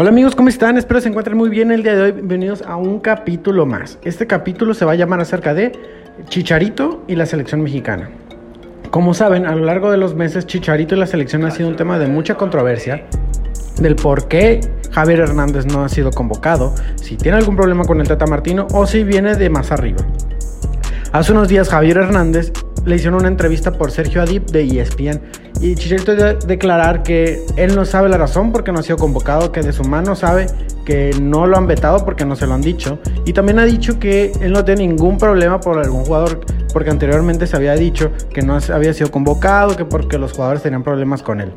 Hola amigos, ¿cómo están? Espero se encuentren muy bien el día de hoy. Bienvenidos a un capítulo más. Este capítulo se va a llamar acerca de Chicharito y la selección mexicana. Como saben, a lo largo de los meses Chicharito y la selección ha sido un tema de mucha controversia del por qué Javier Hernández no ha sido convocado, si tiene algún problema con el Tata Martino o si viene de más arriba. Hace unos días Javier Hernández le hicieron una entrevista por Sergio Adip de ESPN y Chicharito de declarar que él no sabe la razón porque no ha sido convocado, que de su mano sabe que no lo han vetado porque no se lo han dicho. Y también ha dicho que él no tiene ningún problema por algún jugador porque anteriormente se había dicho que no había sido convocado, que porque los jugadores tenían problemas con él.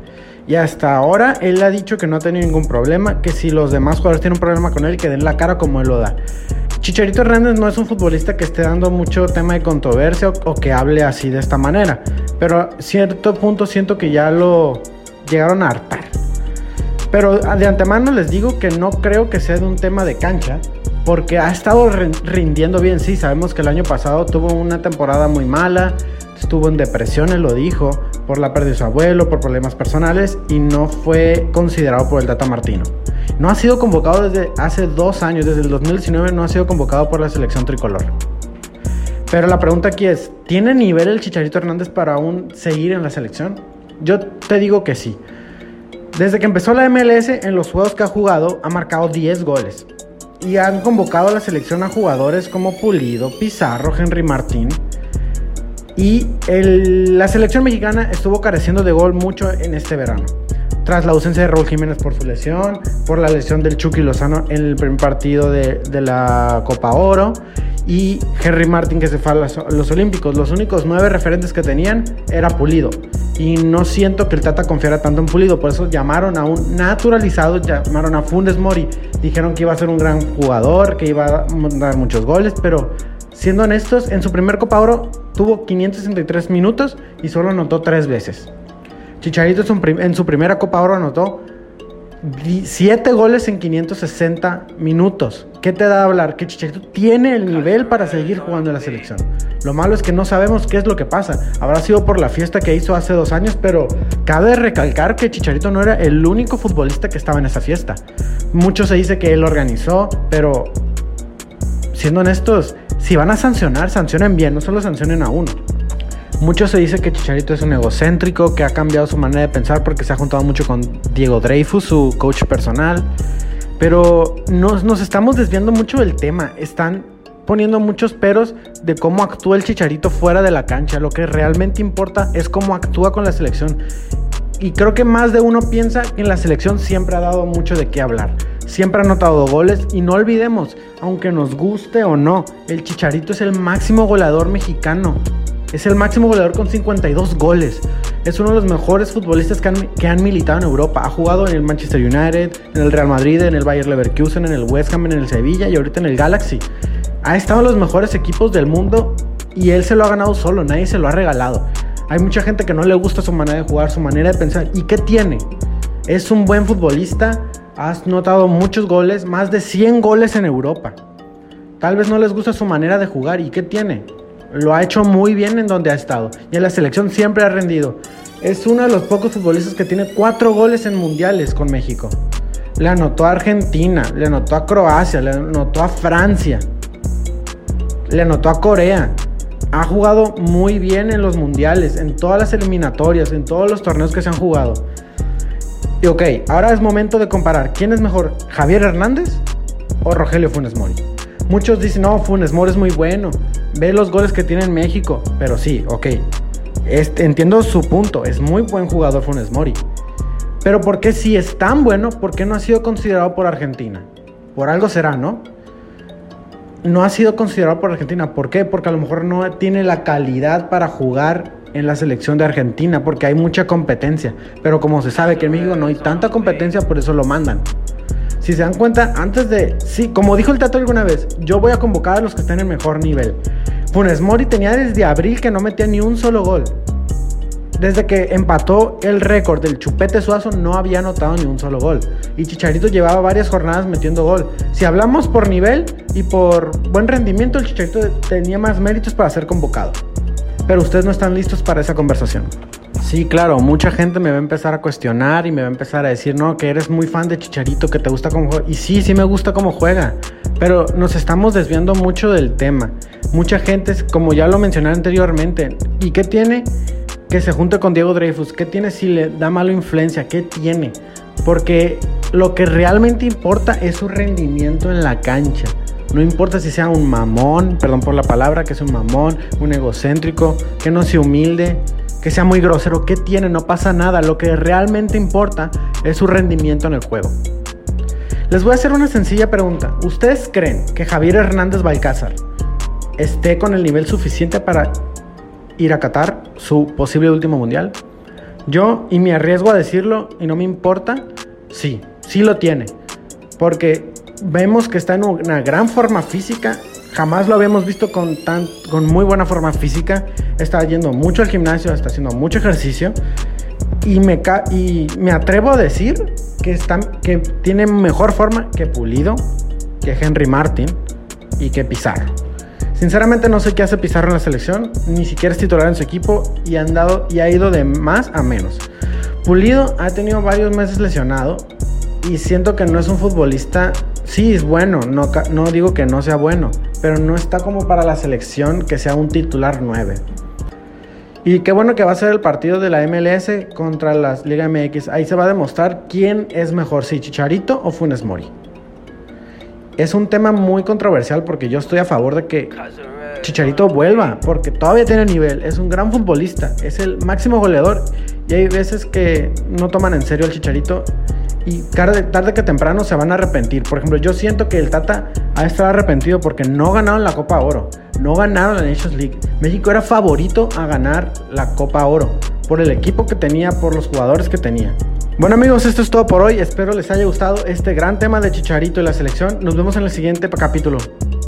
Y hasta ahora él ha dicho que no ha tenido ningún problema, que si los demás jugadores tienen un problema con él, que den la cara como él lo da. Chicharito Hernández no es un futbolista que esté dando mucho tema de controversia o, que hable así de esta manera, pero a cierto punto siento que ya lo llegaron a hartar. Pero de antemano les digo que no creo que sea de un tema de cancha, porque ha estado rindiendo bien. Sí, sabemos que el año pasado tuvo una temporada muy mala, estuvo en depresión, lo dijo, por la pérdida de su abuelo, por problemas personales y no fue considerado por el Tata Martino. No ha sido convocado desde hace dos años, desde el 2019 no ha sido convocado por la selección tricolor. Pero la pregunta aquí es, ¿tiene nivel el Chicharito Hernández para aún seguir en la selección? Yo te digo que sí. Desde que empezó la MLS, en los juegos que ha jugado, ha marcado 10 goles. Y han convocado a la selección a jugadores como Pulido, Pizarro, Henry Martín. Y la selección mexicana estuvo careciendo de gol mucho en este verano tras la ausencia de Raúl Jiménez por su lesión, por la lesión del Chucky Lozano en el primer partido de, la Copa Oro y Henry Martin que se fue a los, Olímpicos. Los únicos nueve referentes que tenían era Pulido. Y no siento que el Tata confiara tanto en Pulido, por eso llamaron a un naturalizado, llamaron a Fundes Mori. Dijeron que iba a ser un gran jugador, que iba a dar muchos goles, pero siendo honestos, en su primer Copa Oro tuvo 563 minutos y solo anotó tres veces. Chicharito en su primera Copa Oro anotó 7 goles en 560 minutos. ¿Qué te da a hablar? Que Chicharito tiene el nivel para seguir jugando en la selección. Lo malo es que no sabemos qué es lo que pasa. Habrá sido por la fiesta que hizo hace dos años, pero cabe recalcar que Chicharito no era el único futbolista que estaba en esa fiesta. Mucho se dice que él organizó, pero siendo honestos, si van a sancionar, sancionen bien, no solo sancionen a uno. Mucho se dice que Chicharito es un egocéntrico, que ha cambiado su manera de pensar porque se ha juntado mucho con Diego Dreyfus, su coach personal. Pero nos, nos estamos desviando mucho del tema. Están poniendo muchos peros de cómo actúa el Chicharito fuera de la cancha. Lo que realmente importa es cómo actúa con la selección. Y creo que más de uno piensa que en la selección siempre ha dado mucho de qué hablar. Siempre ha anotado goles y no olvidemos, aunque nos guste o no, el Chicharito es el máximo goleador mexicano. Es el máximo goleador con 52 goles. Es uno de los mejores futbolistas que han, militado en Europa. Ha jugado en el Manchester United, en el Real Madrid, en el Bayer Leverkusen, en el West Ham, en el Sevilla y ahorita en el Galaxy. Ha estado en los mejores equipos del mundo y él se lo ha ganado solo, nadie se lo ha regalado. Hay mucha gente que no le gusta su manera de jugar, su manera de pensar. ¿Y qué tiene? Es un buen futbolista, has notado muchos goles, más de 100 goles en Europa. Tal vez no les gusta su manera de jugar. ¿Y qué tiene? Lo ha hecho muy bien en donde ha estado. Y en la selección siempre ha rendido. Es uno de los pocos futbolistas que tiene cuatro goles en mundiales con México. Le anotó a Argentina, le anotó a Croacia, le anotó a Francia, le anotó a Corea. Ha jugado muy bien en los mundiales, en todas las eliminatorias, en todos los torneos que se han jugado. Y ok, ahora es momento de comparar quién es mejor, Javier Hernández o Rogelio Funes Mori. Muchos dicen, no, Funes Mori es muy bueno, ve los goles que tiene en México. Pero sí, ok. Este, entiendo su punto. Es muy buen jugador Funes Mori. Pero ¿por qué si es tan bueno, por qué no ha sido considerado por Argentina? Por algo será, ¿no? No ha sido considerado por Argentina. ¿Por qué? Porque a lo mejor no tiene la calidad para jugar en la selección de Argentina, porque hay mucha competencia. Pero como se sabe que en México no hay tanta competencia, por eso lo mandan. Si se dan cuenta, antes de. Sí, como dijo el Tato alguna vez, yo voy a convocar a los que estén en mejor nivel. Funes Mori tenía desde abril que no metía ni un solo gol. Desde que empató el récord del Chupete Suazo no había anotado ni un solo gol. Y Chicharito llevaba varias jornadas metiendo gol. Si hablamos por nivel y por buen rendimiento, el Chicharito tenía más méritos para ser convocado. Pero ustedes no están listos para esa conversación. Sí, claro, mucha gente me va a empezar a cuestionar y me va a empezar a decir, no, que eres muy fan de Chicharito, que te gusta cómo juega. Y sí, sí me gusta cómo juega, pero nos estamos desviando mucho del tema. Mucha gente, como ya lo mencioné anteriormente, ¿y qué tiene? Que se junte con Diego Dreyfus. ¿Qué tiene si le da mala influencia? ¿Qué tiene? Porque lo que realmente importa es su rendimiento en la cancha. No importa si sea un mamón, perdón por la palabra, que es un mamón, un egocéntrico, que no sea humilde, que sea muy grosero, ¿qué tiene? No pasa nada. Lo que realmente importa es su rendimiento en el juego. Les voy a hacer una sencilla pregunta. ¿Ustedes creen que Javier Hernández Balcázar esté con el nivel suficiente para ir a Qatar, su posible último mundial? Yo, y me arriesgo a decirlo, y no me importa, sí, sí lo tiene. Porque vemos que está en una gran forma física jamás lo habíamos visto con, tan, con muy buena forma física. Está yendo mucho al gimnasio, está haciendo mucho ejercicio. Y me, y me atrevo a decir que, está, que tiene mejor forma que Pulido, que Henry Martin y que Pizarro. Sinceramente no sé qué hace Pizarro en la selección, ni siquiera es titular en su equipo y, han dado, y ha ido de más a menos. Pulido ha tenido varios meses lesionado y siento que no es un futbolista, sí es bueno, no, no digo que no sea bueno, pero no está como para la selección que sea un titular 9. Y qué bueno que va a ser el partido de la MLS contra la Liga MX. Ahí se va a demostrar quién es mejor, si Chicharito o Funes Mori. Es un tema muy controversial porque yo estoy a favor de que Chicharito vuelva, porque todavía tiene nivel, es un gran futbolista, es el máximo goleador. Y hay veces que no toman en serio al Chicharito y tarde, tarde, que temprano se van a arrepentir. Por ejemplo, yo siento que el Tata ha estar arrepentido porque no ganaron la Copa Oro, no ganaron la Nations League. México era favorito a ganar la Copa Oro por el equipo que tenía, por los jugadores que tenía. Bueno amigos, esto es todo por hoy. Espero les haya gustado este gran tema de Chicharito y la selección. Nos vemos en el siguiente capítulo.